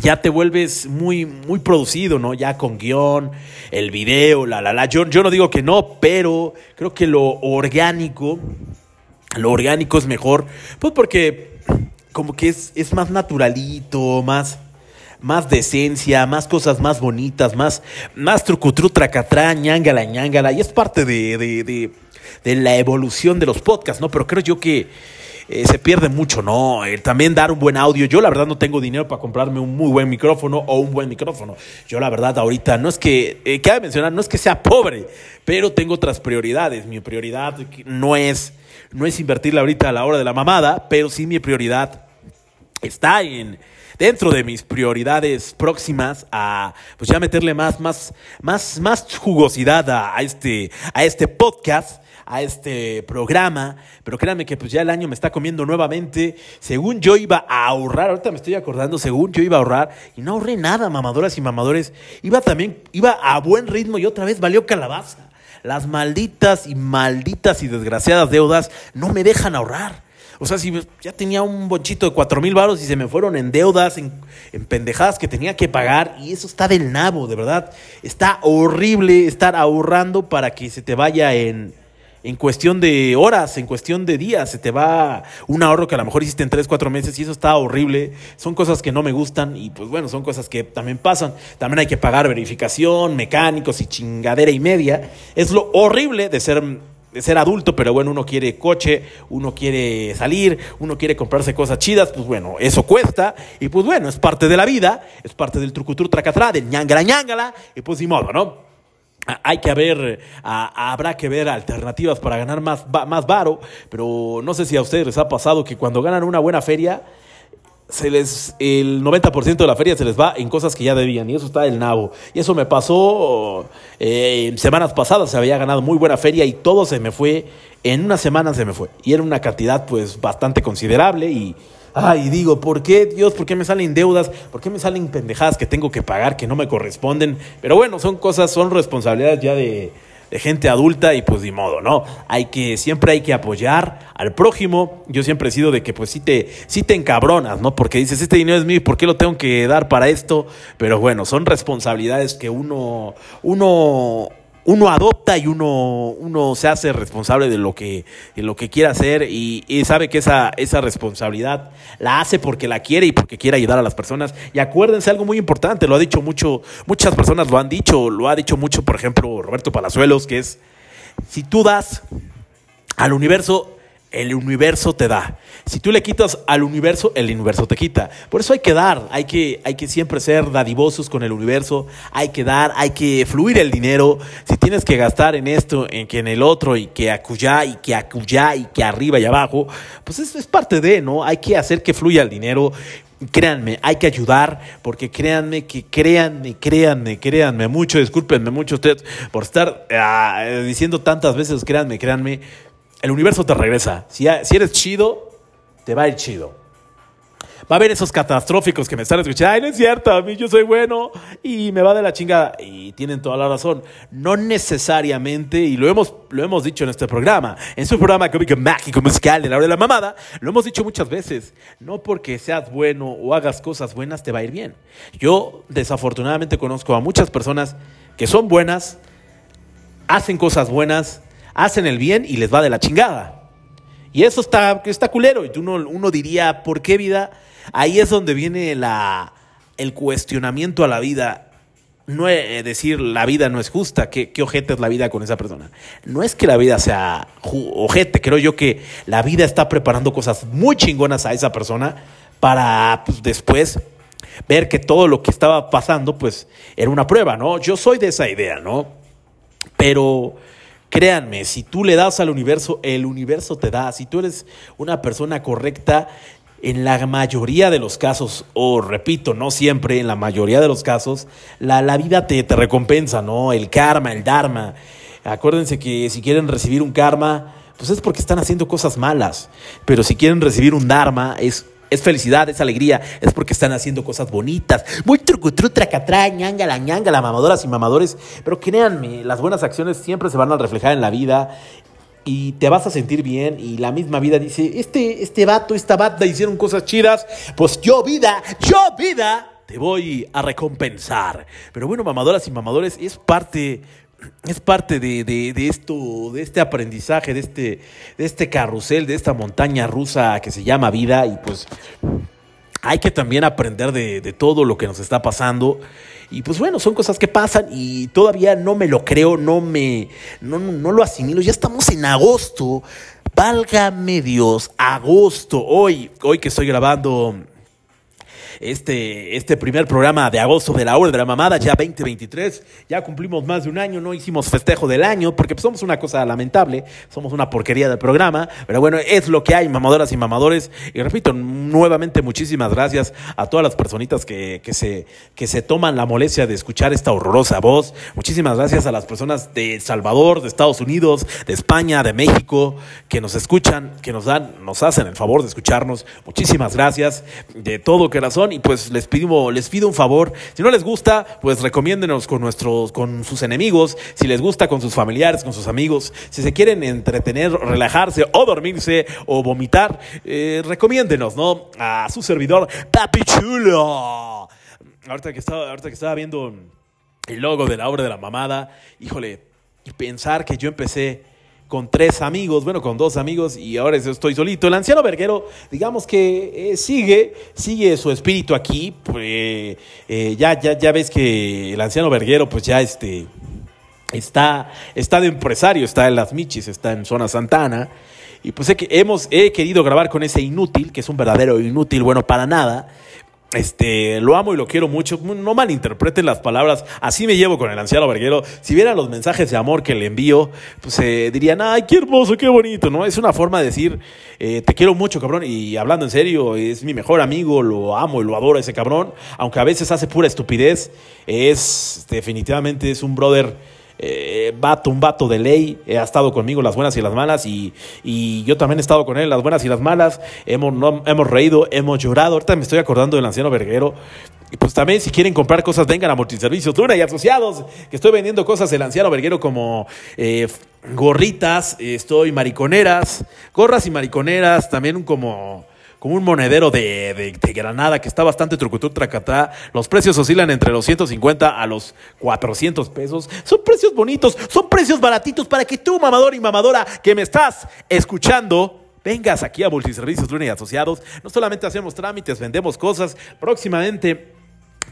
ya te vuelves muy, muy producido, ¿no? Ya con guion, el video, la, la, la. Yo, yo no digo que no, pero creo que lo orgánico, lo orgánico es mejor, pues porque como que es, es más naturalito, más, más decencia, más cosas más bonitas, más, más trucutru, tracatrá, ñangala, ñangala. Y es parte de, de, de, de, la evolución de los podcasts, ¿no? Pero creo yo que eh, se pierde mucho, ¿no? también dar un buen audio. Yo la verdad no tengo dinero para comprarme un muy buen micrófono o un buen micrófono. Yo la verdad ahorita no es que, eh, cabe mencionar, no es que sea pobre, pero tengo otras prioridades. Mi prioridad no es no es invertirla ahorita a la hora de la mamada, pero sí mi prioridad está en dentro de mis prioridades próximas a pues ya meterle más más más más jugosidad a, este a este podcast a este programa, pero créanme que pues ya el año me está comiendo nuevamente. Según yo iba a ahorrar, ahorita me estoy acordando, según yo iba a ahorrar y no ahorré nada, mamadoras y mamadores. Iba también iba a buen ritmo y otra vez valió calabaza. Las malditas y malditas y desgraciadas deudas no me dejan ahorrar. O sea, si ya tenía un bonchito de cuatro mil baros y se me fueron en deudas, en, en, pendejadas que tenía que pagar, y eso está del nabo, de verdad. Está horrible estar ahorrando para que se te vaya en, en cuestión de horas, en cuestión de días, se te va un ahorro que a lo mejor hiciste en tres, cuatro meses y eso está horrible. Son cosas que no me gustan y pues bueno, son cosas que también pasan. También hay que pagar verificación, mecánicos y chingadera y media. Es lo horrible de ser de ser adulto, pero bueno, uno quiere coche, uno quiere salir, uno quiere comprarse cosas chidas, pues bueno, eso cuesta, y pues bueno, es parte de la vida, es parte del trucutur tracatrá, del ñangala ñangala, y pues ni modo, ¿no? Hay que haber, habrá que ver alternativas para ganar más, más varo, pero no sé si a ustedes les ha pasado que cuando ganan una buena feria, se les, el 90% de la feria se les va en cosas que ya debían, y eso está del nabo. Y eso me pasó eh, semanas pasadas, se había ganado muy buena feria y todo se me fue, en una semana se me fue. Y era una cantidad pues bastante considerable y Ay, digo, ¿por qué, Dios? ¿Por qué me salen deudas? ¿Por qué me salen pendejadas que tengo que pagar que no me corresponden? Pero bueno, son cosas, son responsabilidades ya de, gente adulta y pues de modo, ¿no? Hay que, siempre hay que apoyar al prójimo. Yo siempre he sido de que pues sí te, sí te encabronas, ¿no? Porque dices, este dinero es mío, ¿por qué lo tengo que dar para esto? Pero bueno, son responsabilidades que uno, uno, uno adopta y uno, uno se hace responsable de lo que, de lo que quiere hacer y, sabe que esa, esa responsabilidad la hace porque la quiere y porque quiere ayudar a las personas. Y acuérdense algo muy importante, lo ha dicho mucho, muchas personas lo han dicho, lo ha dicho mucho, por ejemplo, Roberto Palazuelos, que es, si tú das al universo, el universo te da. Si tú le quitas al universo, el universo te quita. Por eso hay que dar, hay que, hay que siempre ser dadivosos con el universo, hay que dar, hay que fluir el dinero. Si tienes que gastar en esto, en que en el otro, y que acullá, y que acullá, y que arriba y abajo, pues eso es parte de, ¿no? Hay que hacer que fluya el dinero. Créanme, hay que ayudar, porque créanme que créanme, créanme, créanme, mucho, discúlpenme mucho ustedes por estar ah, diciendo tantas veces, créanme, créanme el universo te regresa. Si, eres chido, te va a ir chido. Va a haber esos catastróficos que me están escuchando. Ay, no es cierto, a mí yo soy bueno y me va de la chingada. Y tienen toda la razón. No necesariamente, y lo hemos, lo hemos dicho en este programa, en su programa cómico mágico musical de la hora de la mamada, lo hemos dicho muchas veces. No porque seas bueno o hagas cosas buenas te va a ir bien. Yo desafortunadamente conozco a muchas personas que son buenas, hacen cosas buenas hacen el bien y les va de la chingada. Y eso está, está culero. Y uno, uno diría, ¿por qué vida? Ahí es donde viene la, el cuestionamiento a la vida. No es decir, la vida no es justa, ¿Qué, qué ojete es la vida con esa persona. No es que la vida sea ojete, creo yo que la vida está preparando cosas muy chingonas a esa persona para pues, después ver que todo lo que estaba pasando, pues era una prueba, ¿no? Yo soy de esa idea, ¿no? Pero Créanme, si tú le das al universo, el universo te da. Si tú eres una persona correcta, en la mayoría de los casos, o repito, no siempre, en la mayoría de los casos, la, la vida te, te recompensa, ¿no? El karma, el dharma. Acuérdense que si quieren recibir un karma, pues es porque están haciendo cosas malas. Pero si quieren recibir un dharma, es es felicidad, es alegría, es porque están haciendo cosas bonitas. Muy trucutru, tracatrá, ñangala, ñangala, mamadoras y mamadores. Pero créanme, las buenas acciones siempre se van a reflejar en la vida y te vas a sentir bien y la misma vida dice, este, este vato, esta banda hicieron cosas chidas, pues yo vida, yo vida, te voy a recompensar. Pero bueno, mamadoras y mamadores, es parte es parte de, esto, de este aprendizaje, de este, de este carrusel, de esta montaña rusa que se llama vida y pues hay que también aprender de, todo lo que nos está pasando. Y pues bueno, son cosas que pasan y todavía no me lo creo, no me, no, no lo asimilo. Ya estamos en agosto. Válgame Dios, agosto. Hoy, hoy que estoy grabando este, este primer programa de agosto de la hora de la mamada, ya 2023. Ya cumplimos más de un año, no hicimos festejo del año, porque pues, somos una cosa lamentable, somos una porquería del programa, pero bueno, es lo que hay, mamadoras y mamadores. Y repito, nuevamente muchísimas gracias a todas las personitas que, que, se, que se toman la molestia de escuchar esta horrorosa voz. Muchísimas gracias a las personas de Salvador, de Estados Unidos, de España, de México, que nos escuchan, que nos dan, nos hacen el favor de escucharnos. Muchísimas gracias de todo corazón y pues les pido, les pido un favor. Si no les gusta, pues recomiéndenos con nuestros, con sus enemigos. Si les gusta, con sus familiares, con sus amigos. Si se quieren entretener, relajarse o dormirse o vomitar, eh, recomiéndenos, ¿no? A su servidor, Papi Chulo. Ahorita que estaba, ahorita que estaba viendo el logo de la obra de la mamada, híjole, y pensar que yo empecé con tres amigos, bueno, con dos amigos y ahora estoy solito. El anciano verguero, digamos que eh, sigue, sigue su espíritu aquí. Pues, eh, ya, ya, ya ves que el anciano verguero, pues ya este, está, está de empresario, está en las Michis, está en zona Santana. Y pues que hemos, he querido grabar con ese inútil, que es un verdadero inútil, bueno, para nada. Este, lo amo y lo quiero mucho. No malinterpreten las palabras. Así me llevo con el anciano verguero. Si vieran los mensajes de amor que le envío, pues eh, dirían, ay, qué hermoso, qué bonito, ¿no? Es una forma de decir, eh, te quiero mucho, cabrón. Y hablando en serio, es mi mejor amigo, lo amo y lo adoro ese cabrón. Aunque a veces hace pura estupidez, es definitivamente es un brother eh, vato, un vato de ley, eh, ha estado conmigo las buenas y las malas y, yo también he estado con él las buenas y las malas, hemos, no, hemos reído, hemos llorado, ahorita me estoy acordando del anciano verguero. Y pues también si quieren comprar cosas, vengan a Multiservicios Luna y Asociados, que estoy vendiendo cosas del anciano verguero como eh, gorritas, estoy mariconeras, gorras y mariconeras, también como como un monedero de, Granada que está bastante trucutú tracatá. Los precios oscilan entre los 150 a los 400 pesos. Son precios bonitos, son precios baratitos para que tú, mamador y mamadora, que me estás escuchando, vengas aquí a Multiservicios Luna y Asociados. No solamente hacemos trámites, vendemos cosas. Próximamente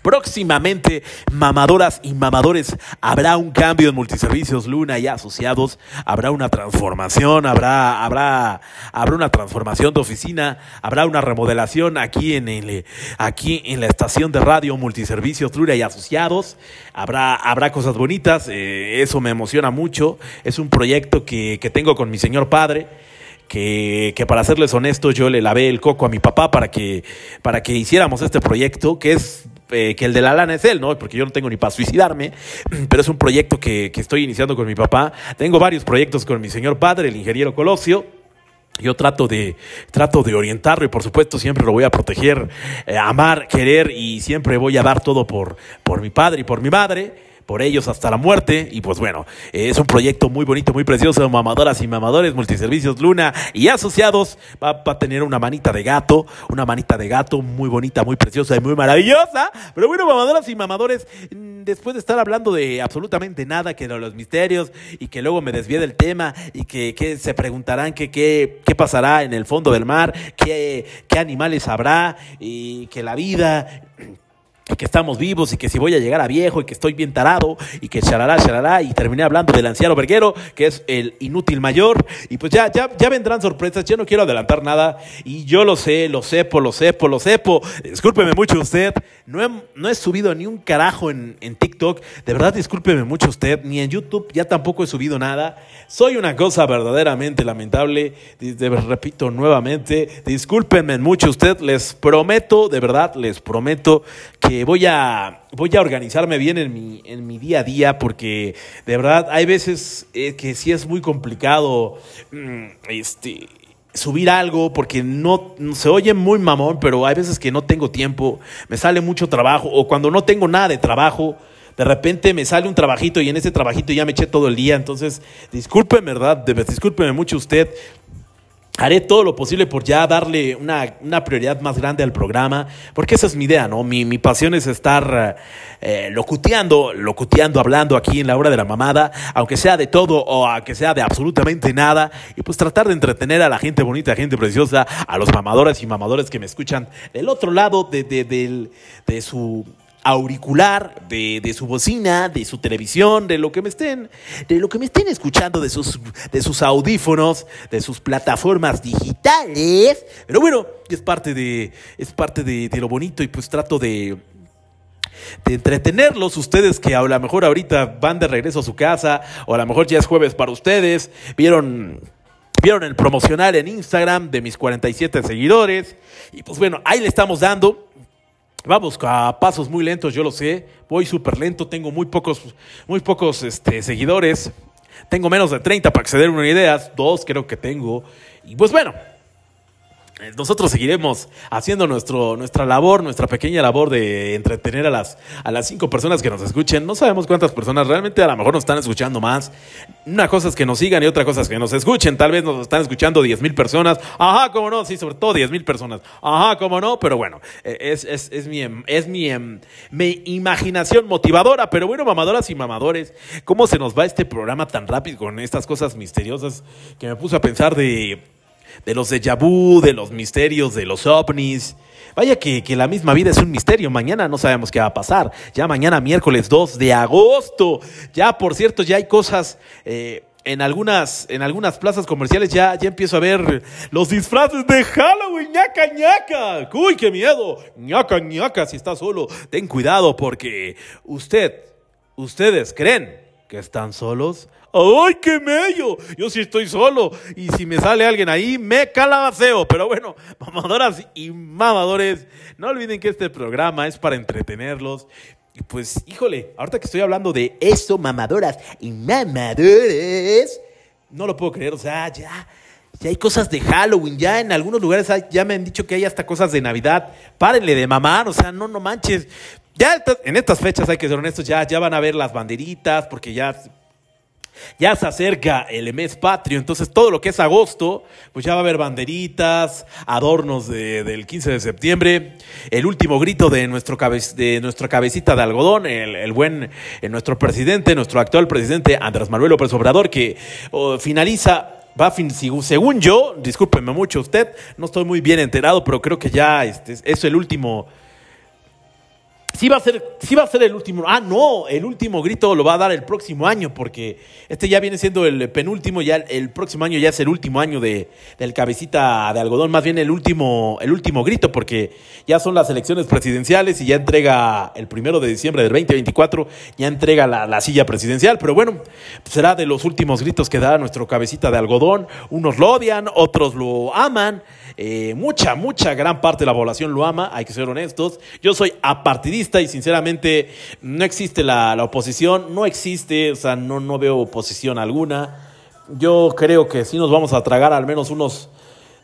Próximamente, mamadoras y mamadores, habrá un cambio en multiservicios Luna y asociados, habrá una transformación, habrá, habrá, habrá una transformación de oficina, habrá una remodelación aquí en el, aquí en la estación de radio multiservicios Luna y asociados, habrá, habrá cosas bonitas, eh, eso me emociona mucho, es un proyecto que, que tengo con mi señor padre que, que, para serles honesto yo le lavé el coco a mi papá para que, para que hiciéramos este proyecto, que es eh, que el de la lana es él, ¿no? Porque yo no tengo ni para suicidarme, pero es un proyecto que, que estoy iniciando con mi papá. Tengo varios proyectos con mi señor padre, el ingeniero Colosio. Yo trato de, trato de orientarlo y por supuesto siempre lo voy a proteger, eh, amar, querer y siempre voy a dar todo por, por mi padre y por mi madre por ellos hasta la muerte. Y pues bueno, es un proyecto muy bonito, muy precioso. Mamadoras y mamadores, multiservicios Luna y asociados. Va, a tener una manita de gato, una manita de gato muy bonita, muy preciosa y muy maravillosa. Pero bueno, mamadoras y mamadores, mm, después de estar hablando de absolutamente nada, que de los misterios y que luego me desvíe del tema y que, que se preguntarán que qué pasará en el fondo del mar, qué, qué animales habrá y que la vida que estamos vivos y que si voy a llegar a viejo y que estoy bien tarado y que charará, charará y terminé hablando del anciano verguero que es el inútil mayor. Y pues ya, ya, ya vendrán sorpresas, yo no quiero adelantar nada. Y yo lo sé, lo sepo, lo sepo, lo sepo, discúlpeme mucho usted, no he, no he subido ni un carajo en, en TikTok, de verdad discúlpeme mucho usted, ni en YouTube ya tampoco he subido nada, soy una cosa verdaderamente lamentable, repito nuevamente, discúlpenme mucho usted, les prometo, de verdad les prometo que voy a, voy a organizarme bien en mi, en mi día a día porque de verdad hay veces eh, que sí es muy complicado mm, este, subir algo porque no se oye muy mamón, pero hay veces que no tengo tiempo, me sale mucho trabajo o cuando no tengo nada de trabajo, de repente me sale un trabajito y en ese trabajito ya me eché todo el día, entonces discúlpeme, ¿verdad? Discúlpeme mucho usted, haré todo lo posible por ya darle una, una, prioridad más grande al programa, porque esa es mi idea, ¿no? Mi, mi pasión es estar eh, locuteando, locuteando, hablando aquí en la hora de la mamada, aunque sea de todo o aunque sea de absolutamente nada, y pues tratar de entretener a la gente bonita, gente preciosa, a los mamadores y mamadores que me escuchan del otro lado de, de, de, de su auricular, de, su bocina, de su televisión, de lo que me estén, de lo que me estén escuchando, de sus, de sus audífonos, de sus plataformas digitales. Pero bueno, es parte de, es parte de, de lo bonito y pues trato de, de entretenerlos, ustedes que a lo mejor ahorita van de regreso a su casa, o a lo mejor ya es jueves para ustedes, vieron, vieron el promocional en Instagram de mis 47 seguidores, y pues bueno, ahí le estamos dando. Vamos a pasos muy lentos, yo lo sé. Voy súper lento, tengo muy pocos, muy pocos este, seguidores. Tengo menos de 30 para acceder a una idea. Dos creo que tengo. Y pues bueno, nosotros seguiremos haciendo nuestro, nuestra labor, nuestra pequeña labor de entretener a las, a las cinco personas que nos escuchen. No sabemos cuántas personas realmente a lo mejor nos están escuchando más. Una cosa es que nos sigan y otra cosa es que nos escuchen. Tal vez nos están escuchando diez mil personas. Ajá, cómo no, sí, sobre todo diez mil personas. Ajá, cómo no, pero bueno, eh, es, es, es, mi, es mi, em, mi imaginación motivadora. Pero bueno, mamadoras y mamadores, ¿cómo se nos va este programa tan rápido con estas cosas misteriosas que me puso a pensar de de los de vu, de los misterios, de los ovnis. Vaya que, que, la misma vida es un misterio. Mañana no sabemos qué va a pasar. Ya mañana miércoles 2 de agosto. Ya, por cierto, ya hay cosas... Eh, en algunas, en algunas plazas comerciales ya, ya empiezo a ver los disfraces de Halloween, ñaca, ñaca. Uy, qué miedo. ñaca, ñaca, si está solo, ten cuidado porque usted, ustedes creen que están solos. ¡Ay, qué mello! Yo sí estoy solo. Y si me sale alguien ahí, me calabaceo. Pero bueno, mamadoras y mamadores, no olviden que este programa es para entretenerlos. Y pues, híjole, ahorita que estoy hablando de eso, mamadoras y mamadores, no lo puedo creer. O sea, ya, ya hay cosas de Halloween. Ya en algunos lugares ya me han dicho que hay hasta cosas de Navidad. Párenle de mamar, o sea, no, no manches. Ya en estas fechas hay que ser honestos, ya, ya van a ver las banderitas, porque ya ya se acerca el mes patrio, entonces todo lo que es agosto, pues ya va a haber banderitas, adornos del 15 de septiembre, el último grito de, nuestro de nuestra cabecita de algodón, el, buen, eh, nuestro presidente, nuestro actual presidente Andrés Manuel López Obrador, que oh, finaliza va según yo, discúlpeme mucho usted, no estoy muy bien enterado, pero creo que ya este, es el último Sí va a ser, sí va a ser el último. Ah, no, el último grito lo va a dar el próximo año, porque este ya viene siendo el penúltimo, ya el próximo año ya es el último año de, del cabecita de algodón, más bien el último, el último grito, porque ya son las elecciones presidenciales y ya entrega el primero de diciembre del 2024, ya entrega la, la silla presidencial, pero bueno, será de los últimos gritos que dará nuestro cabecita de algodón. Unos lo odian, otros lo aman. Eh, mucha, mucha, gran parte de la población lo ama, hay que ser honestos. Yo soy apartidista y sinceramente no existe la, la oposición, no existe, o sea, no, no veo oposición alguna. Yo creo que sí nos vamos a tragar al menos unos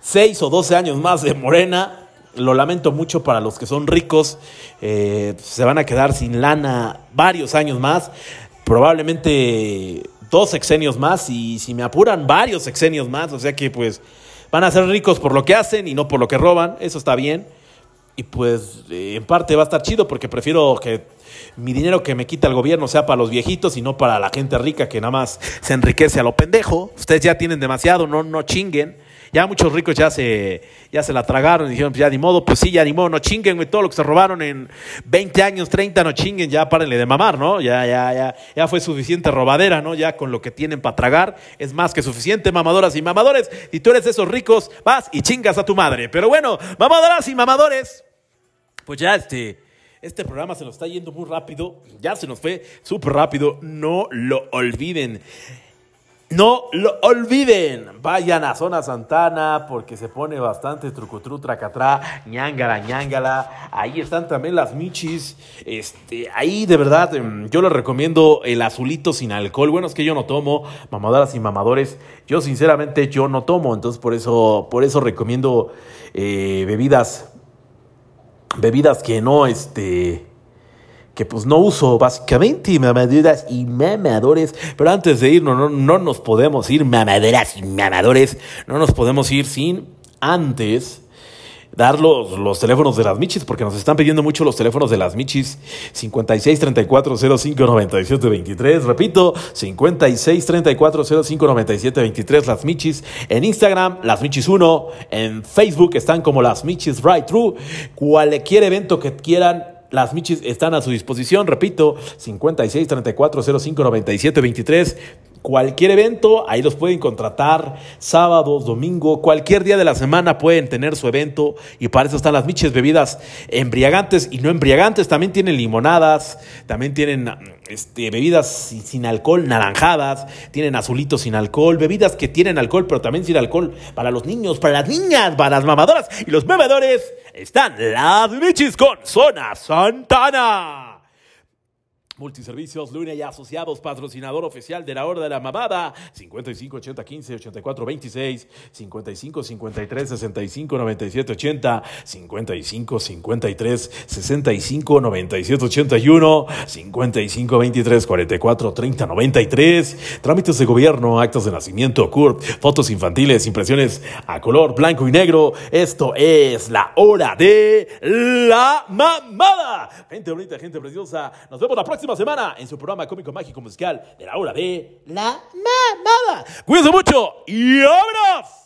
6 o 12 años más de Morena. Lo lamento mucho para los que son ricos. Eh, se van a quedar sin lana varios años más. Probablemente dos sexenios más y si me apuran varios sexenios más. O sea que pues van a ser ricos por lo que hacen y no por lo que roban. Eso está bien. Y pues eh, en parte va a estar chido porque prefiero que mi dinero que me quita el gobierno sea para los viejitos y no para la gente rica que nada más se enriquece a lo pendejo. Ustedes ya tienen demasiado, no, no chinguen. Ya muchos ricos ya se, ya se la tragaron y dijeron, pues ya ni modo, pues sí, ya ni modo, no chinguen, güey, todo lo que se robaron en 20 años, 30, no chinguen, ya párenle de mamar, ¿no? Ya, ya, ya, ya fue suficiente robadera, ¿no? Ya con lo que tienen para tragar es más que suficiente, mamadoras y mamadores. Y tú eres esos ricos, vas y chingas a tu madre. Pero bueno, mamadoras y mamadores, pues ya este, este programa se nos está yendo muy rápido, ya se nos fue súper rápido, no lo olviden. No lo olviden, vayan a Zona Santana porque se pone bastante trucutru, tracatrá, ñangala, ñangala. Ahí están también las michis. Este, ahí de verdad, em, yo les recomiendo el azulito sin alcohol. Bueno, es que yo no tomo, mamadoras y mamadores. Yo sinceramente yo no tomo, entonces por eso, por eso recomiendo eh, bebidas, bebidas que no, este que pues no uso básicamente mamaderas y mamadores, pero antes de irnos no, no nos podemos ir mamaderas y mamadores, no nos podemos ir sin antes dar los, los, teléfonos de las Michis, porque nos están pidiendo mucho los teléfonos de las Michis. 56 34 05 97 23. Repito, 56 34 05 97 23. Las Michis. En Instagram, las Michis 1. En Facebook están como las Michis Right True. Cualquier evento que quieran, las Michis están a su disposición, repito, 56 34 05 97 23. Cualquier evento, ahí los pueden contratar, sábados, domingo, cualquier día de la semana pueden tener su evento. Y para eso están las Michis bebidas embriagantes y no embriagantes, también tienen limonadas, también tienen este, bebidas sin, alcohol, naranjadas, tienen azulitos sin alcohol, bebidas que tienen alcohol pero también sin alcohol para los niños, para las niñas, para las mamadoras y los mamadores están las Michis con Zona Santana. Multiservicios Luna y Asociados, patrocinador oficial de la Hora de la Mamada, 55 80 15 84 26, 55 53 65 97 80, 55 53 65 97 81, 55 23 44 30 93, trámites de gobierno, actos de nacimiento, CURP, fotos infantiles, impresiones a color blanco y negro. Esto es la Hora de la Mamada. Gente bonita, gente preciosa. Nos vemos la próxima semana en su programa cómico mágico musical de la hora de la mamada. Cuídense mucho y vámonos.